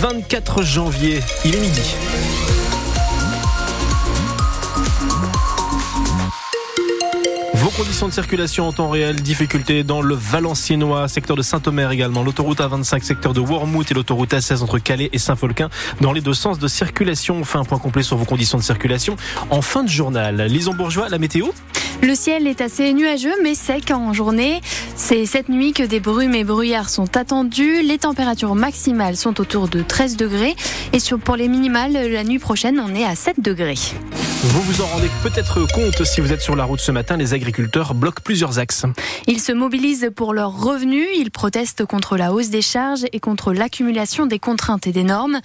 24 janvier, il est midi. Conditions de circulation en temps réel, difficultés dans le Valenciennois, secteur de Saint-Omer également, l'autoroute A25, secteur de Wormwood et l'autoroute A16 entre Calais et Saint-Folquin dans les deux sens de circulation. On fait un point complet sur vos conditions de circulation en fin de journal. Lison Bourgeois, la météo le ciel est assez nuageux mais sec en journée. C'est cette nuit que des brumes et brouillards sont attendus. Les températures maximales sont autour de 13 degrés et pour les minimales, la nuit prochaine, on est à 7 degrés. Vous vous en rendez peut-être compte si vous êtes sur la route ce matin, les agriculteurs bloquent plusieurs axes. Ils se mobilisent pour leurs revenus, ils protestent contre la hausse des charges et contre l'accumulation des contraintes et des normes.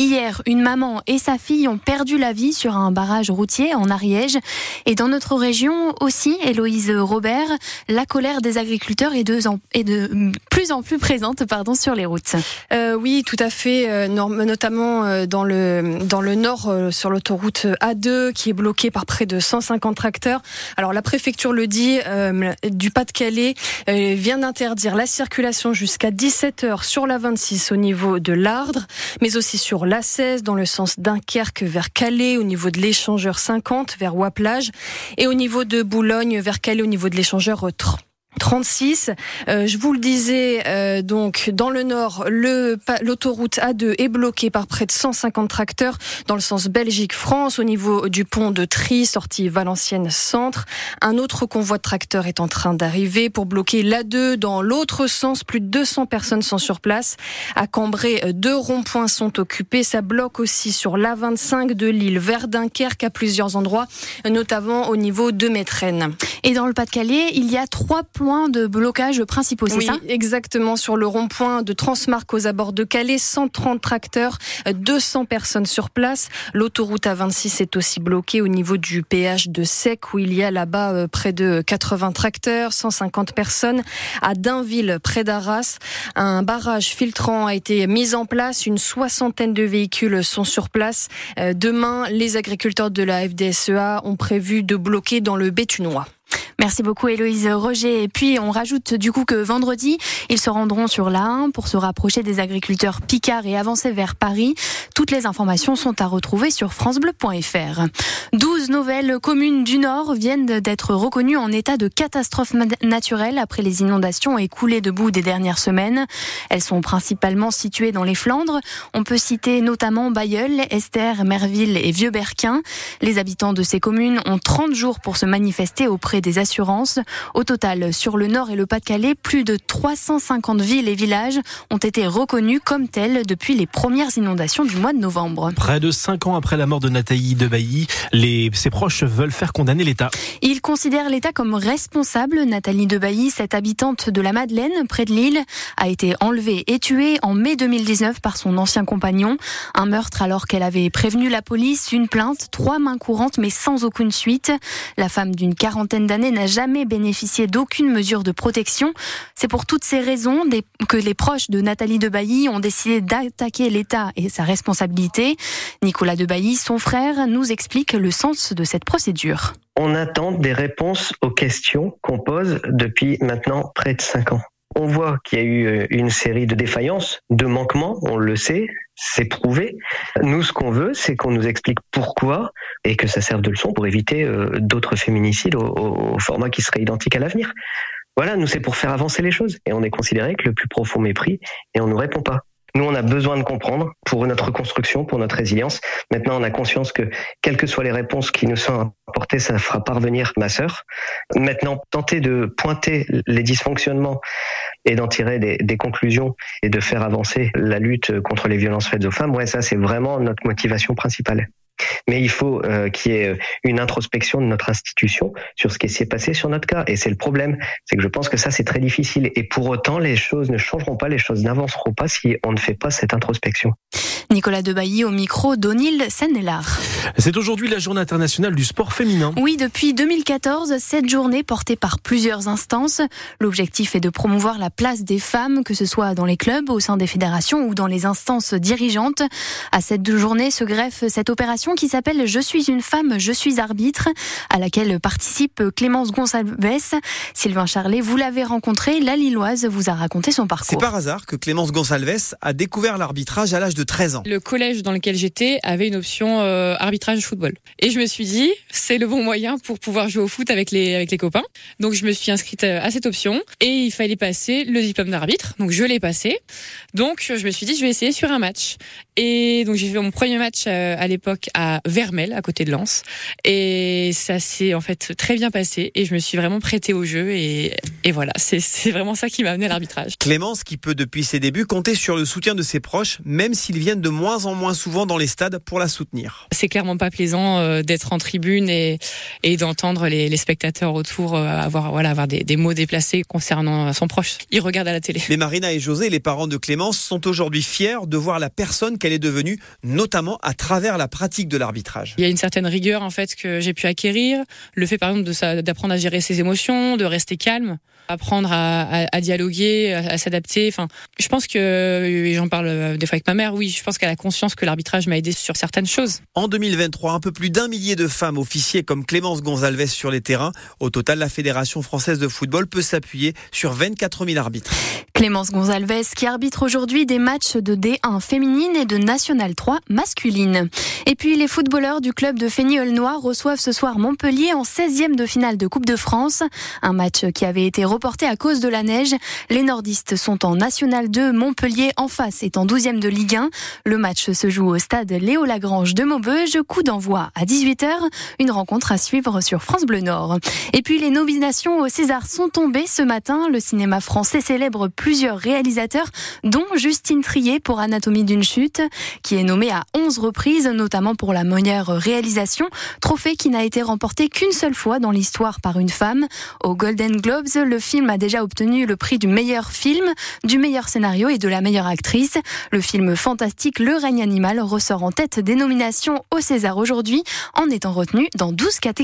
Hier, une maman et sa fille ont perdu la vie sur un barrage routier en Ariège. Et dans notre région aussi, Héloïse Robert, la colère des agriculteurs est de, est de plus en plus présente pardon, sur les routes. Euh, oui, tout à fait, euh, notamment euh, dans le, dans le nord, sur l'autoroute A2 qui est bloqué par près de 150 tracteurs. Alors la préfecture le dit, euh, du Pas-de-Calais euh, vient d'interdire la circulation jusqu'à 17h sur la 26 au niveau de l'Ardre, mais aussi sur l'A16 dans le sens Dunkerque vers Calais au niveau de l'échangeur 50 vers Waplage et au niveau de Boulogne vers Calais au niveau de l'échangeur 30. 36. Euh, je vous le disais, euh, donc dans le nord, l'autoroute A2 est bloquée par près de 150 tracteurs dans le sens Belgique-France au niveau du pont de Tri, sortie Valenciennes-Centre. Un autre convoi de tracteurs est en train d'arriver pour bloquer l'A2 dans l'autre sens. Plus de 200 personnes sont sur place. À Cambrai, deux ronds-points sont occupés. Ça bloque aussi sur l'A25 de Lille vers Dunkerque à plusieurs endroits, notamment au niveau de Métrennes. Et dans le Pas-de-Calais, il y a trois de blocage principaux, c'est oui, ça? Exactement, sur le rond-point de Transmarc aux abords de Calais, 130 tracteurs, 200 personnes sur place. L'autoroute A26 est aussi bloquée au niveau du péage de Sec, où il y a là-bas euh, près de 80 tracteurs, 150 personnes. À Dainville, près d'Arras, un barrage filtrant a été mis en place, une soixantaine de véhicules sont sur place. Euh, demain, les agriculteurs de la FDSEA ont prévu de bloquer dans le Béthunois. Merci beaucoup Héloïse Roger. Et puis on rajoute du coup que vendredi, ils se rendront sur la 1 pour se rapprocher des agriculteurs Picard et avancer vers Paris. Toutes les informations sont à retrouver sur francebleu.fr. 12 nouvelles communes du Nord viennent d'être reconnues en état de catastrophe naturelle après les inondations écoulées de boue des dernières semaines. Elles sont principalement situées dans les Flandres. On peut citer notamment Bayeul, Esther, Merville et Vieux-Berquin. Les habitants de ces communes ont 30 jours pour se manifester auprès des au total, sur le Nord et le Pas-de-Calais, plus de 350 villes et villages ont été reconnus comme tels depuis les premières inondations du mois de novembre. Près de cinq ans après la mort de Nathalie Debailly, les, ses proches veulent faire condamner l'État. Ils considèrent l'État comme responsable. Nathalie Debailly, cette habitante de la Madeleine, près de Lille, a été enlevée et tuée en mai 2019 par son ancien compagnon. Un meurtre alors qu'elle avait prévenu la police, une plainte, trois mains courantes mais sans aucune suite. La femme d'une quarantaine n'a jamais bénéficié d'aucune mesure de protection. C'est pour toutes ces raisons que les proches de Nathalie Debailly ont décidé d'attaquer l'État et sa responsabilité. Nicolas Debailly, son frère, nous explique le sens de cette procédure. On attend des réponses aux questions qu'on pose depuis maintenant près de cinq ans. On voit qu'il y a eu euh, une série de défaillances, de manquements, on le sait, c'est prouvé. Nous, ce qu'on veut, c'est qu'on nous explique pourquoi et que ça serve de leçon pour éviter euh, d'autres féminicides au, format qui serait identique à l'avenir. Voilà, nous, c'est pour faire avancer les choses. Et on est considéré que le plus profond mépris et on ne nous répond pas. Nous, on a besoin de comprendre pour notre construction, pour notre résilience. Maintenant, on a conscience que, quelles que soient les réponses qui nous sont apportées, ça fera parvenir ma sœur. Maintenant, tenter de pointer les dysfonctionnements et d'en tirer des, des, conclusions et de faire avancer la lutte contre les violences faites aux femmes, ouais, ça, c'est vraiment notre motivation principale. Mais il faut euh, qu'il y ait une introspection de notre institution sur ce qui s'est passé sur notre cas. Et c'est le problème, c'est que je pense que ça c'est très difficile. Et pour autant, les choses ne changeront pas, les choses n'avanceront pas si on ne fait pas cette introspection. Nicolas Debailly au micro d'Onil Sennelard. C'est aujourd'hui la journée internationale du sport féminin. Oui, depuis 2014, cette journée portée par plusieurs instances. L'objectif est de promouvoir la place des femmes, que ce soit dans les clubs, au sein des fédérations ou dans les instances dirigeantes. À cette journée se greffe cette opération qui s'appelle Je suis une femme, je suis arbitre, à laquelle participe Clémence Gonçalves. Sylvain Charlet, vous l'avez rencontré, la Lilloise vous a raconté son parcours. C'est par hasard que Clémence Gonçalves a découvert l'arbitrage à l'âge de 13 ans. Le collège dans lequel j'étais avait une option euh, arbitrage football. Et je me suis dit, c'est le bon moyen pour pouvoir jouer au foot avec les, avec les copains. Donc je me suis inscrite euh, à cette option et il fallait passer le diplôme d'arbitre. Donc je l'ai passé. Donc je me suis dit, je vais essayer sur un match. Et donc j'ai fait mon premier match euh, à l'époque à Vermel, à côté de Lens. Et ça s'est en fait très bien passé et je me suis vraiment prêtée au jeu et, et voilà, c'est vraiment ça qui m'a amené à l'arbitrage. Clémence qui peut depuis ses débuts compter sur le soutien de ses proches, même s'ils viennent de moins en moins souvent dans les stades pour la soutenir. C'est clairement pas plaisant euh, d'être en tribune et, et d'entendre les, les, spectateurs autour euh, avoir voilà avoir des, des, mots déplacés concernant son proche. Ils regardent à la télé. Mais Marina et José, les parents de Clémence, sont aujourd'hui fiers de voir la personne qu'elle est devenue, notamment à travers la pratique de l'arbitrage. Il y a une certaine rigueur en fait que j'ai pu acquérir, le fait par exemple d'apprendre à gérer ses émotions, de rester calme apprendre à, à, à dialoguer, à, à s'adapter. Enfin, je pense que j'en parle euh, des fois avec ma mère. Oui, je pense qu'elle a conscience que l'arbitrage m'a aidé sur certaines choses. En 2023, un peu plus d'un millier de femmes officiers comme Clémence Gonzalez sur les terrains. Au total, la Fédération française de football peut s'appuyer sur 24 000 arbitres. Clémence Gonzalez qui arbitre aujourd'hui des matchs de D1 féminine et de National 3 masculine. Et puis les footballeurs du club de Fény-Noir reçoivent ce soir Montpellier en 16e de finale de Coupe de France. Un match qui avait été reporté à cause de la neige. Les nordistes sont en National 2, Montpellier en face est en 12e de Ligue 1. Le match se joue au stade Léo Lagrange de Maubeuge. Coup d'envoi à 18h. Une rencontre à suivre sur France Bleu Nord. Et puis les nominations au César sont tombées ce matin. Le cinéma français célèbre plusieurs réalisateurs, dont Justine Trier pour Anatomie d'une chute, qui est nommée à 11 reprises, notamment pour la meilleure réalisation. Trophée qui n'a été remporté qu'une seule fois dans l'histoire par une femme. Au Golden Globes, le film a déjà obtenu le prix du meilleur film, du meilleur scénario et de la meilleure actrice. Le film fantastique Le règne animal ressort en tête des nominations au César aujourd'hui en étant retenu dans 12 catégories.